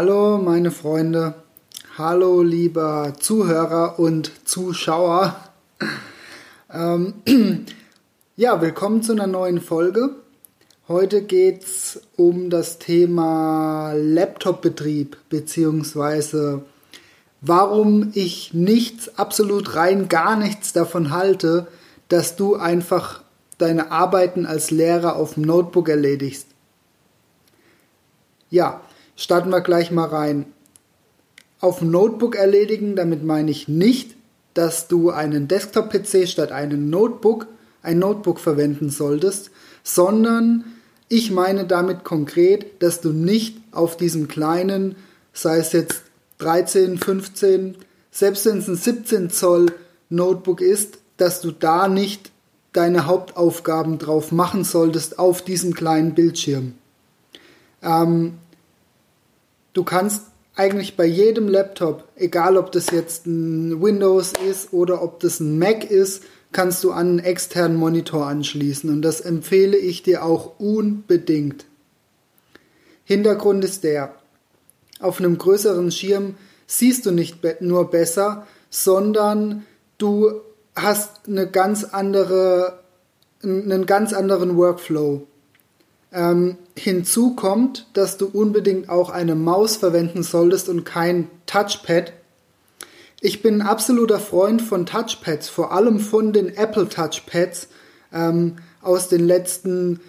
Hallo meine Freunde, hallo lieber Zuhörer und Zuschauer. Ähm, ja, willkommen zu einer neuen Folge. Heute geht es um das Thema Laptop-Betrieb beziehungsweise warum ich nichts, absolut rein gar nichts davon halte, dass du einfach deine Arbeiten als Lehrer auf dem Notebook erledigst. Ja, starten wir gleich mal rein. Auf dem Notebook erledigen, damit meine ich nicht, dass du einen Desktop-PC statt einem Notebook, ein Notebook verwenden solltest, sondern ich meine damit konkret, dass du nicht auf diesem kleinen, sei es jetzt 13, 15, selbst wenn es ein 17 Zoll Notebook ist, dass du da nicht deine Hauptaufgaben drauf machen solltest auf diesem kleinen Bildschirm. Ähm, du kannst eigentlich bei jedem Laptop, egal ob das jetzt ein Windows ist oder ob das ein Mac ist, kannst du an einen externen Monitor anschließen und das empfehle ich dir auch unbedingt. Hintergrund ist der, auf einem größeren Schirm siehst du nicht nur besser, sondern du hast eine ganz andere, einen ganz anderen Workflow. Ähm, hinzu kommt, dass du unbedingt auch eine Maus verwenden solltest und kein Touchpad. Ich bin ein absoluter Freund von Touchpads, vor allem von den Apple Touchpads ähm, aus den letzten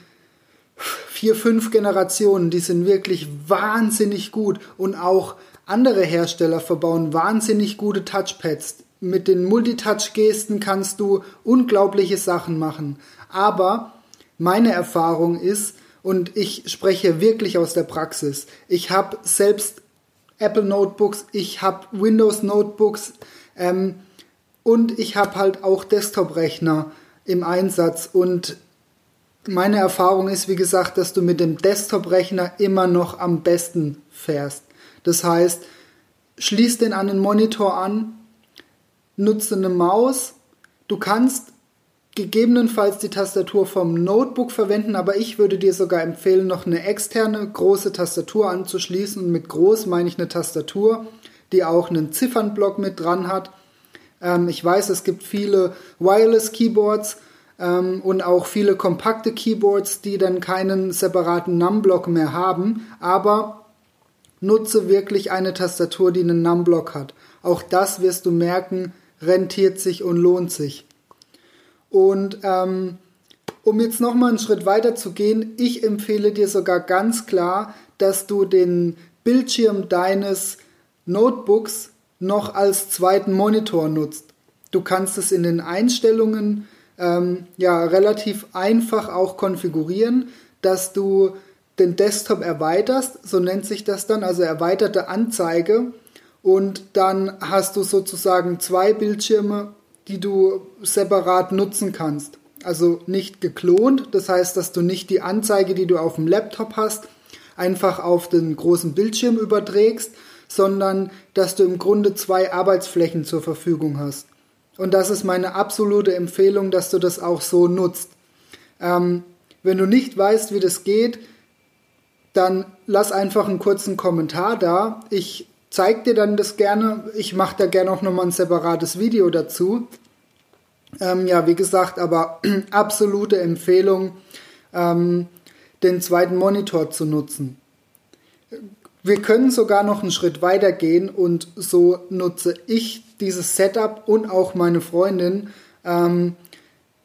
vier, fünf Generationen. Die sind wirklich wahnsinnig gut und auch andere Hersteller verbauen wahnsinnig gute Touchpads. Mit den Multitouch-Gesten kannst du unglaubliche Sachen machen. Aber meine Erfahrung ist, und ich spreche wirklich aus der Praxis. Ich habe selbst Apple Notebooks, ich habe Windows Notebooks ähm, und ich habe halt auch Desktop-Rechner im Einsatz. Und meine Erfahrung ist, wie gesagt, dass du mit dem Desktop-Rechner immer noch am besten fährst. Das heißt, schließ den an den Monitor an, nutze eine Maus. Du kannst gegebenenfalls die Tastatur vom Notebook verwenden, aber ich würde dir sogar empfehlen, noch eine externe große Tastatur anzuschließen. Und mit groß meine ich eine Tastatur, die auch einen Ziffernblock mit dran hat. Ähm, ich weiß, es gibt viele Wireless Keyboards ähm, und auch viele kompakte Keyboards, die dann keinen separaten Numblock mehr haben, aber nutze wirklich eine Tastatur, die einen Numblock hat. Auch das wirst du merken, rentiert sich und lohnt sich. Und ähm, um jetzt nochmal einen Schritt weiter zu gehen, ich empfehle dir sogar ganz klar, dass du den Bildschirm deines Notebooks noch als zweiten Monitor nutzt. Du kannst es in den Einstellungen ähm, ja relativ einfach auch konfigurieren, dass du den Desktop erweiterst, so nennt sich das dann, also erweiterte Anzeige. Und dann hast du sozusagen zwei Bildschirme die du separat nutzen kannst. Also nicht geklont, das heißt, dass du nicht die Anzeige, die du auf dem Laptop hast, einfach auf den großen Bildschirm überträgst, sondern dass du im Grunde zwei Arbeitsflächen zur Verfügung hast. Und das ist meine absolute Empfehlung, dass du das auch so nutzt. Ähm, wenn du nicht weißt, wie das geht, dann lass einfach einen kurzen Kommentar da. Ich zeige dir dann das gerne. Ich mache da gerne auch nochmal ein separates Video dazu. Ähm, ja, wie gesagt, aber absolute Empfehlung, ähm, den zweiten Monitor zu nutzen. Wir können sogar noch einen Schritt weiter gehen und so nutze ich dieses Setup und auch meine Freundin. Ähm,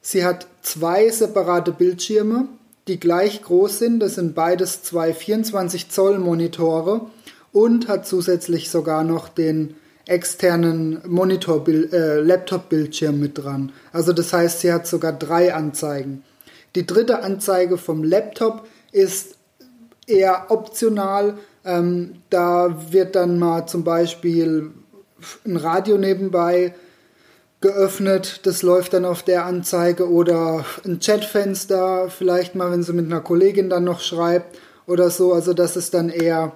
sie hat zwei separate Bildschirme, die gleich groß sind. Das sind beides zwei 24 Zoll Monitore und hat zusätzlich sogar noch den externen Monitor äh, Laptop Bildschirm mit dran. Also das heißt, sie hat sogar drei Anzeigen. Die dritte Anzeige vom Laptop ist eher optional. Ähm, da wird dann mal zum Beispiel ein Radio nebenbei geöffnet, das läuft dann auf der Anzeige oder ein Chatfenster, vielleicht mal, wenn sie mit einer Kollegin dann noch schreibt oder so. Also das ist dann eher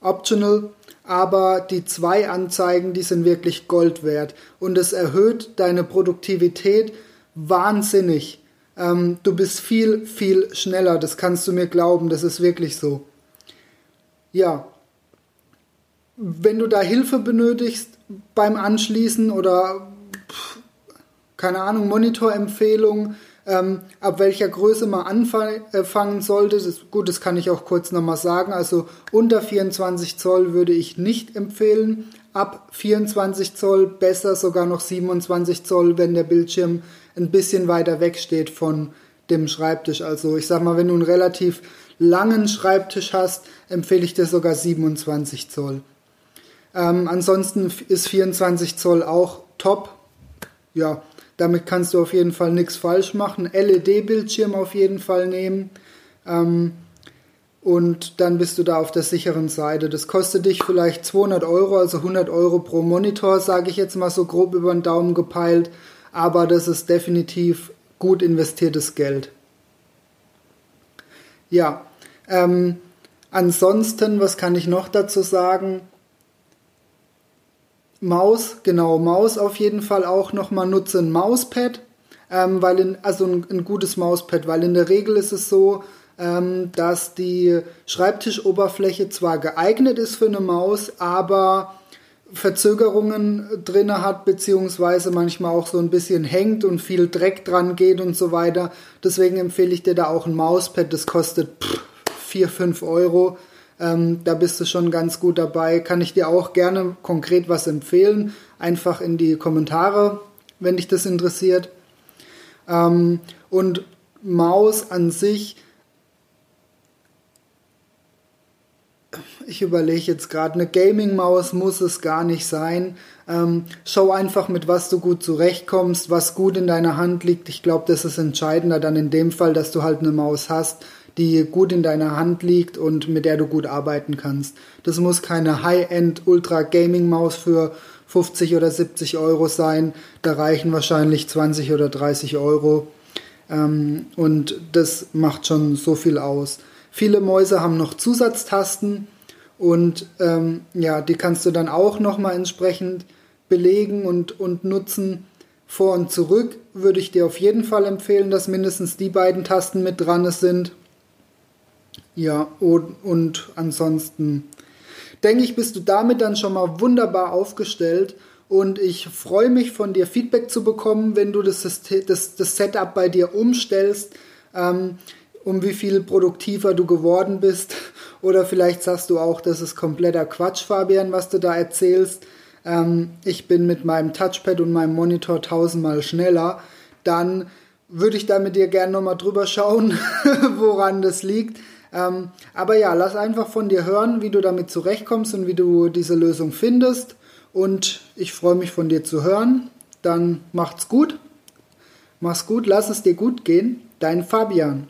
optional, aber die zwei Anzeigen, die sind wirklich Gold wert und es erhöht deine Produktivität wahnsinnig. Ähm, du bist viel, viel schneller, das kannst du mir glauben, das ist wirklich so. Ja, wenn du da Hilfe benötigst beim Anschließen oder keine Ahnung, Monitorempfehlung, ähm, ab welcher Größe man anfangen sollte. Das, gut, das kann ich auch kurz nochmal sagen. Also unter 24 Zoll würde ich nicht empfehlen. Ab 24 Zoll besser sogar noch 27 Zoll, wenn der Bildschirm ein bisschen weiter weg steht von dem Schreibtisch. Also ich sag mal, wenn du einen relativ langen Schreibtisch hast, empfehle ich dir sogar 27 Zoll. Ähm, ansonsten ist 24 Zoll auch top. Ja, damit kannst du auf jeden Fall nichts falsch machen. LED-Bildschirm auf jeden Fall nehmen. Ähm, und dann bist du da auf der sicheren Seite. Das kostet dich vielleicht 200 Euro, also 100 Euro pro Monitor, sage ich jetzt mal so grob über den Daumen gepeilt. Aber das ist definitiv gut investiertes Geld. Ja, ähm, ansonsten, was kann ich noch dazu sagen? Maus, genau, Maus auf jeden Fall auch nochmal nutzen. Mauspad, ähm, weil in, also ein, ein, gutes Mauspad, weil in der Regel ist es so, ähm, dass die Schreibtischoberfläche zwar geeignet ist für eine Maus, aber Verzögerungen drinne hat, beziehungsweise manchmal auch so ein bisschen hängt und viel Dreck dran geht und so weiter. Deswegen empfehle ich dir da auch ein Mauspad, das kostet 4, 5 Euro. Ähm, da bist du schon ganz gut dabei. Kann ich dir auch gerne konkret was empfehlen. Einfach in die Kommentare, wenn dich das interessiert. Ähm, und Maus an sich, ich überlege jetzt gerade, eine Gaming-Maus muss es gar nicht sein. Ähm, schau einfach, mit was du gut zurechtkommst, was gut in deiner Hand liegt. Ich glaube, das ist entscheidender dann in dem Fall, dass du halt eine Maus hast die gut in deiner Hand liegt und mit der du gut arbeiten kannst. Das muss keine High-End Ultra Gaming Maus für 50 oder 70 Euro sein. Da reichen wahrscheinlich 20 oder 30 Euro. Ähm, und das macht schon so viel aus. Viele Mäuse haben noch Zusatztasten und ähm, ja, die kannst du dann auch nochmal entsprechend belegen und, und nutzen. Vor und zurück würde ich dir auf jeden Fall empfehlen, dass mindestens die beiden Tasten mit dran sind. Ja, und, und ansonsten denke ich, bist du damit dann schon mal wunderbar aufgestellt. Und ich freue mich von dir Feedback zu bekommen, wenn du das, das, das Setup bei dir umstellst, ähm, um wie viel produktiver du geworden bist. Oder vielleicht sagst du auch, das ist kompletter Quatsch, Fabian, was du da erzählst. Ähm, ich bin mit meinem Touchpad und meinem Monitor tausendmal schneller. Dann würde ich da mit dir gerne nochmal drüber schauen, woran das liegt. Ähm, aber ja, lass einfach von dir hören, wie du damit zurechtkommst und wie du diese Lösung findest. Und ich freue mich von dir zu hören. Dann macht's gut. Mach's gut, lass es dir gut gehen. Dein Fabian.